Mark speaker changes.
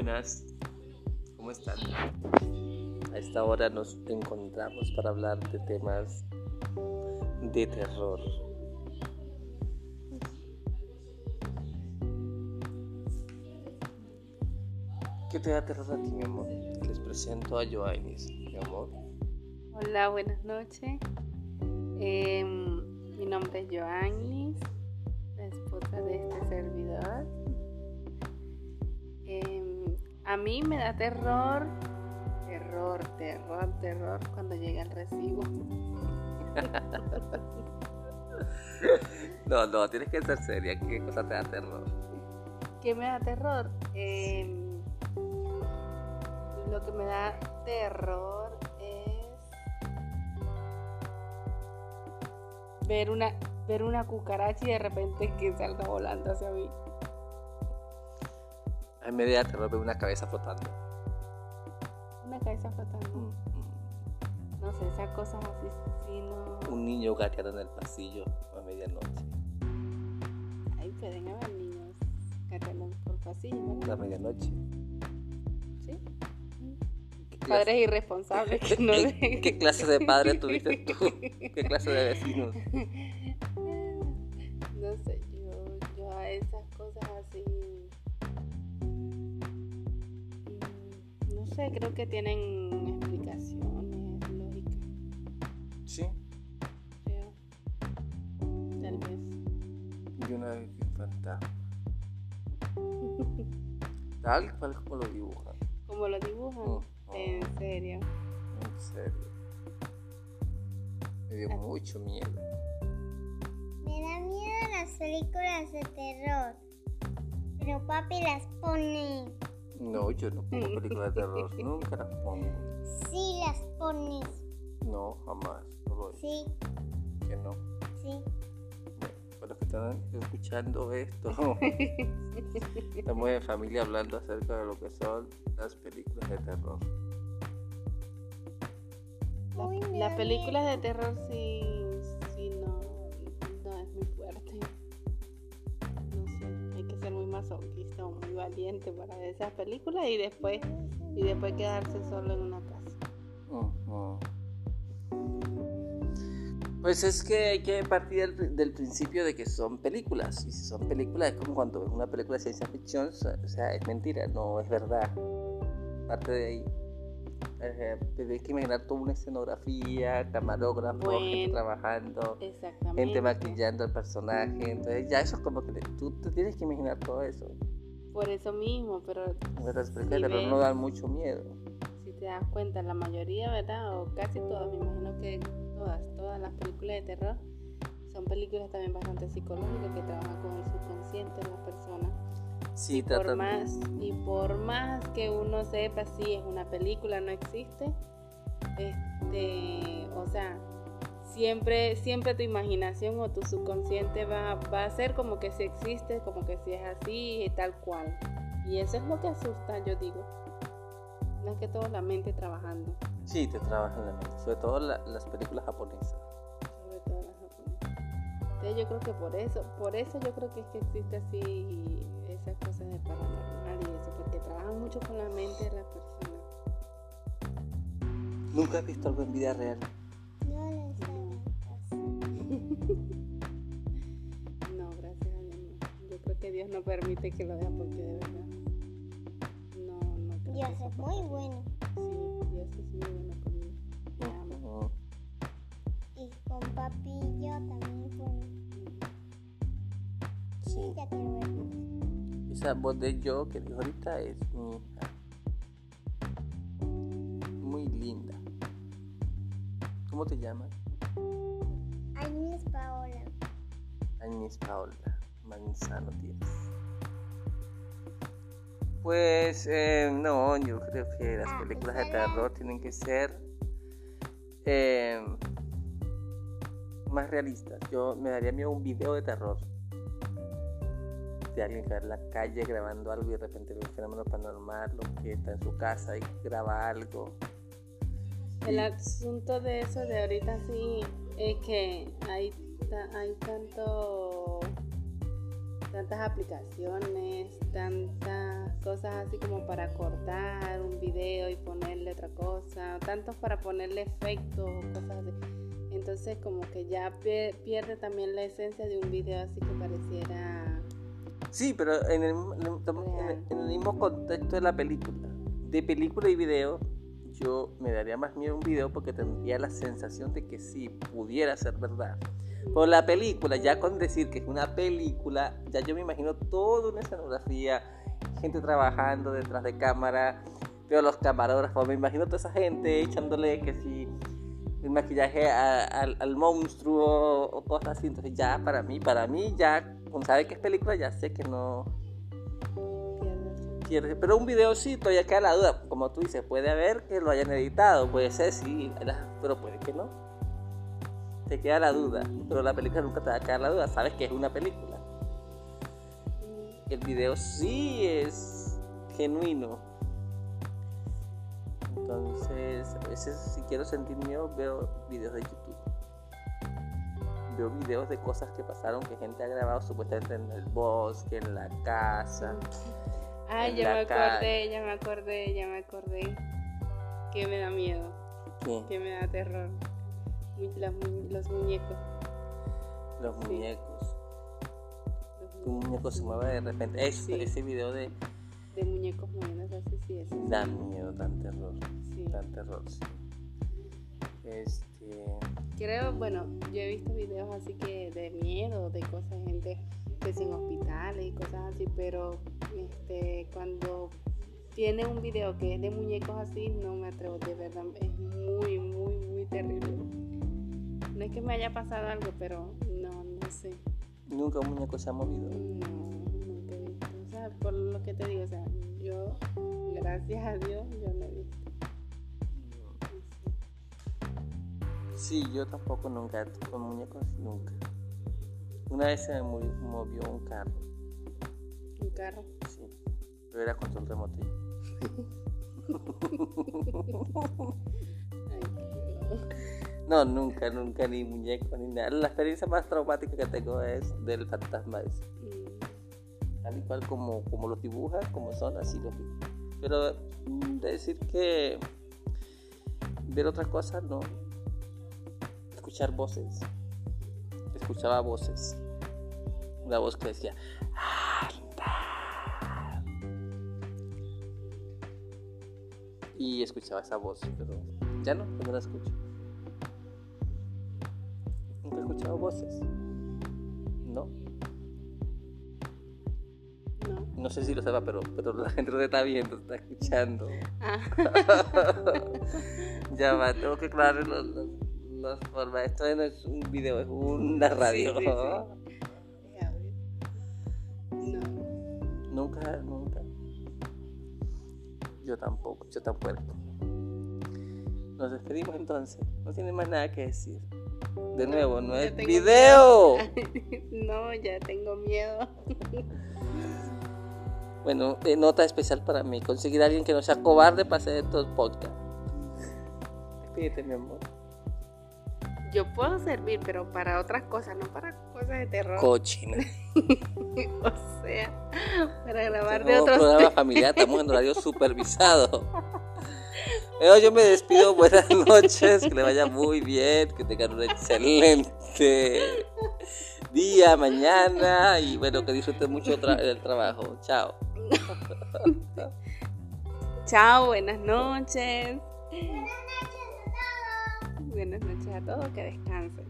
Speaker 1: Buenas, ¿cómo están? A esta hora nos encontramos para hablar de temas de terror. ¿Qué te da terror a ti, mi amor? Les presento a Joannis, mi amor.
Speaker 2: Hola, buenas noches. Em, mi nombre es Joannis, la esposa de este servidor. A mí me da terror, terror, terror, terror cuando llega el recibo.
Speaker 1: No, no, tienes que ser seria. ¿Qué cosa te da terror?
Speaker 2: ¿Qué me da terror? Em, lo que me da terror es ver una, ver una cucaracha y de repente que salga volando hacia mí.
Speaker 1: A mí me da terror ver una cabeza flotando.
Speaker 2: Una cabeza flotando.
Speaker 1: Mm, mm.
Speaker 2: No sé, esas cosas así, sí, no.
Speaker 1: Un niño gateando en el pasillo a medianoche.
Speaker 2: Ahí pueden haber niños gateando por pasillo, ¿verdad?
Speaker 1: A medianoche.
Speaker 2: Sí.
Speaker 1: ¿Qué clase-
Speaker 2: Padres irresponsables que no
Speaker 1: ¿Qué,
Speaker 2: dejen.
Speaker 1: qué clase de padre tuviste tú? ¿Qué clase de vecinos?
Speaker 2: No sé, yo, yo a esas cosas así. Sé, creo que tienen explicaciones lógicas.
Speaker 1: Sí.
Speaker 2: Creo. Tal vez.
Speaker 1: Y una vez un fantasma. Tal cual como lo dibujan.
Speaker 2: Como lo dibujan.
Speaker 1: Mm,
Speaker 2: En serio.
Speaker 1: En serio. Me dio mucho miedo.
Speaker 3: Me da miedo las películas de terror. Pero papi las pone.
Speaker 1: No, yo no pongo películas de terror. Nunca las pongo.
Speaker 3: Sí, las pones.
Speaker 1: No, jamás. No lo he
Speaker 3: Sí,
Speaker 1: que no.
Speaker 3: sí.
Speaker 1: Para los que están escuchando esto, estamos en familia hablando acerca de lo que son las películas de terror.
Speaker 2: Las películas de terror sí, sí no, no es muy fuerte. Masoquista o muy valiente para ver esas películas y después y después quedarse solo en una casa.
Speaker 1: Ujú. Pues es que hay que partir del, del principio de que son películas. Y si son películas, es como cuando ves una película de ciencia ficción, o sea, es mentira, no es verdad. Parte de ahí. Eh, Tienes que imaginar toda una escenografía, camarógrafo, gente trabajando, gente maquillando al personaje. Entonces, ya eso es como que tú te tienes que imaginar todo eso.
Speaker 2: Por eso mismo, pero
Speaker 1: Pero Las
Speaker 2: si,
Speaker 1: películas de terror
Speaker 2: ves-
Speaker 1: no dan mucho miedo.
Speaker 2: si te das cuenta, la mayoría, ¿verdad? O casi todas, me imagino que todas, todas las películas de terror son películas también bastante psicológicas que trabajan con el subconsciente de las personas.
Speaker 1: Sí,
Speaker 2: por
Speaker 1: tratan-
Speaker 2: más y por más que uno sepa si es una película no existe. Este o sea siempre siempre tu imaginación o tu subconsciente va, va a ser como que si existe como que si es así y tal cual. Y eso es lo que asusta yo digo. Es que todo la mente trabajando.
Speaker 1: Sí, te trabajan la mente, sobre todo la- las películas japonesas.
Speaker 2: Entonces yo creo que por eso por eso yo creo que es que existe así esas cosas de paranormal y eso porque trabajan mucho con la mente de las personas
Speaker 1: ¿Nunca has visto algo en vida real?
Speaker 3: No caso.
Speaker 2: No, gracias a Dios no. Yo creo que Dios no permite que lo vea porque de verdad. No, no creo
Speaker 3: Dios
Speaker 2: que
Speaker 3: es muy bueno.
Speaker 2: Sí, Dios es muy bueno
Speaker 3: con papi y yo también bueno.
Speaker 1: Sí.
Speaker 3: Ya.
Speaker 1: Esa voz de yo que dijo ahorita es mi hija. Muy linda. ¿Cómo te llamas?
Speaker 3: Agnes Paola.
Speaker 1: Agnes Paola Manzano Díaz. Pues eh, no, yo creo que las
Speaker 3: Ah,
Speaker 1: películas de
Speaker 3: esa era-
Speaker 1: terror tienen que ser eh, más realistas. Yo me daría miedo un video de terror de alguien que va en la calle grabando algo y de repente ve un fenómeno paranormal o que está en su casa y graba algo.
Speaker 2: El
Speaker 1: Y-
Speaker 2: asunto de eso de ahorita sí es que hay, hay tanto tantas aplicaciones, tantas cosas así como para cortar un video y ponerle otra cosa, tantos para ponerle efectos, cosas así. Entonces como que ya pierde también la esencia de un video así que pareciera...
Speaker 1: Sí, pero en el, en el mismo contexto de la película, de película y video, yo me daría más miedo un video porque tendría la sensación de que sí pudiera ser verdad. Por la película, ya con decir que es una película, ya yo me imagino toda una escenografía, gente trabajando detrás de cámara, veo los camarógrafos, me imagino toda esa gente echándole que si el maquillaje al monstruo o cosas así. Entonces ya para mí, para mí ya, como sabe que es película, ya sé que no, pero un video sí, todavía queda la duda. Como tú dices, puede haber que lo hayan editado, puede ser sí, pero puede que no. Te queda la duda, pero la película nunca te va a quedar la duda, sabes que es una película. El video sí es genuino. Entonces, a veces si quiero sentir miedo, veo videos de YouTube. Veo videos de cosas que pasaron que gente ha grabado supuestamente en el bosque, en la casa.
Speaker 2: Ay, ya me acordé, ya me acordé, ya me acordé. Que me da miedo.
Speaker 1: ¿Qué?
Speaker 2: Que me da terror. los muñecos.
Speaker 1: Los muñecos. Tu muñeco se mueve de repente. Ese video de.
Speaker 2: De muñecos moviéndose así, sí, es.
Speaker 1: Da miedo, dan terror. Sí. Dan terror, sí. Este.
Speaker 2: Creo, bueno, yo he visto videos así que de miedo, de cosas, gente que sin hospitales y cosas así, pero este, cuando tiene un video que es de muñecos así, no me atrevo, de verdad, es muy, muy, muy terrible. No es que me haya pasado algo, pero no, no sé.
Speaker 1: ¿Nunca un muñeco se ha movido?
Speaker 2: No, sea, por lo que te digo, o sea, yo, gracias a Dios, yo no he visto.
Speaker 1: Sí, yo tampoco nunca, con muñecos nunca. Una vez se me movió un carro.
Speaker 2: ¿Un carro?
Speaker 1: Sí, pero era control remoto. no, nunca, nunca, ni muñeco, ni nada. La experiencia más traumática que tengo es del fantasma ese. Mm. Tal y cual como, como los dibuja, como son, así los Pero mm, de decir que ver otras cosas, no. Escuchar voces escuchaba voces. Una voz que decía. Y escuchaba esa voz, pero ya no, no la escucho. Nunca he escuchado voces. ¿No?
Speaker 2: No.
Speaker 1: No sé si lo sepa, pero, pero la gente lo está viendo, está escuchando. Ah. ya va, tengo que aclarar los, los no forma, esto no es un video, es una radio.
Speaker 2: No.
Speaker 1: Nunca, nunca. Yo tampoco, yo tampoco. Nos despedimos entonces. No tiene más nada que decir. De nuevo, no es video.
Speaker 2: no, ya tengo miedo.
Speaker 1: bueno, nota especial para mí. Conseguir a alguien que no sea cobarde para hacer estos podcasts. Despídete, mi amor
Speaker 2: yo puedo servir, pero para otras cosas, no para cosas de terror.
Speaker 1: Cochina.
Speaker 2: o sea, para grabar de otros
Speaker 1: programa familiar, estamos en horario supervisado. Pero yo me despido, buenas noches, que le vaya muy bien, que tengan un excelente día, mañana y bueno, que disfruten mucho el trabajo. Chao.
Speaker 2: Chao, buenas noches. Buenas noches a todos, que descansen.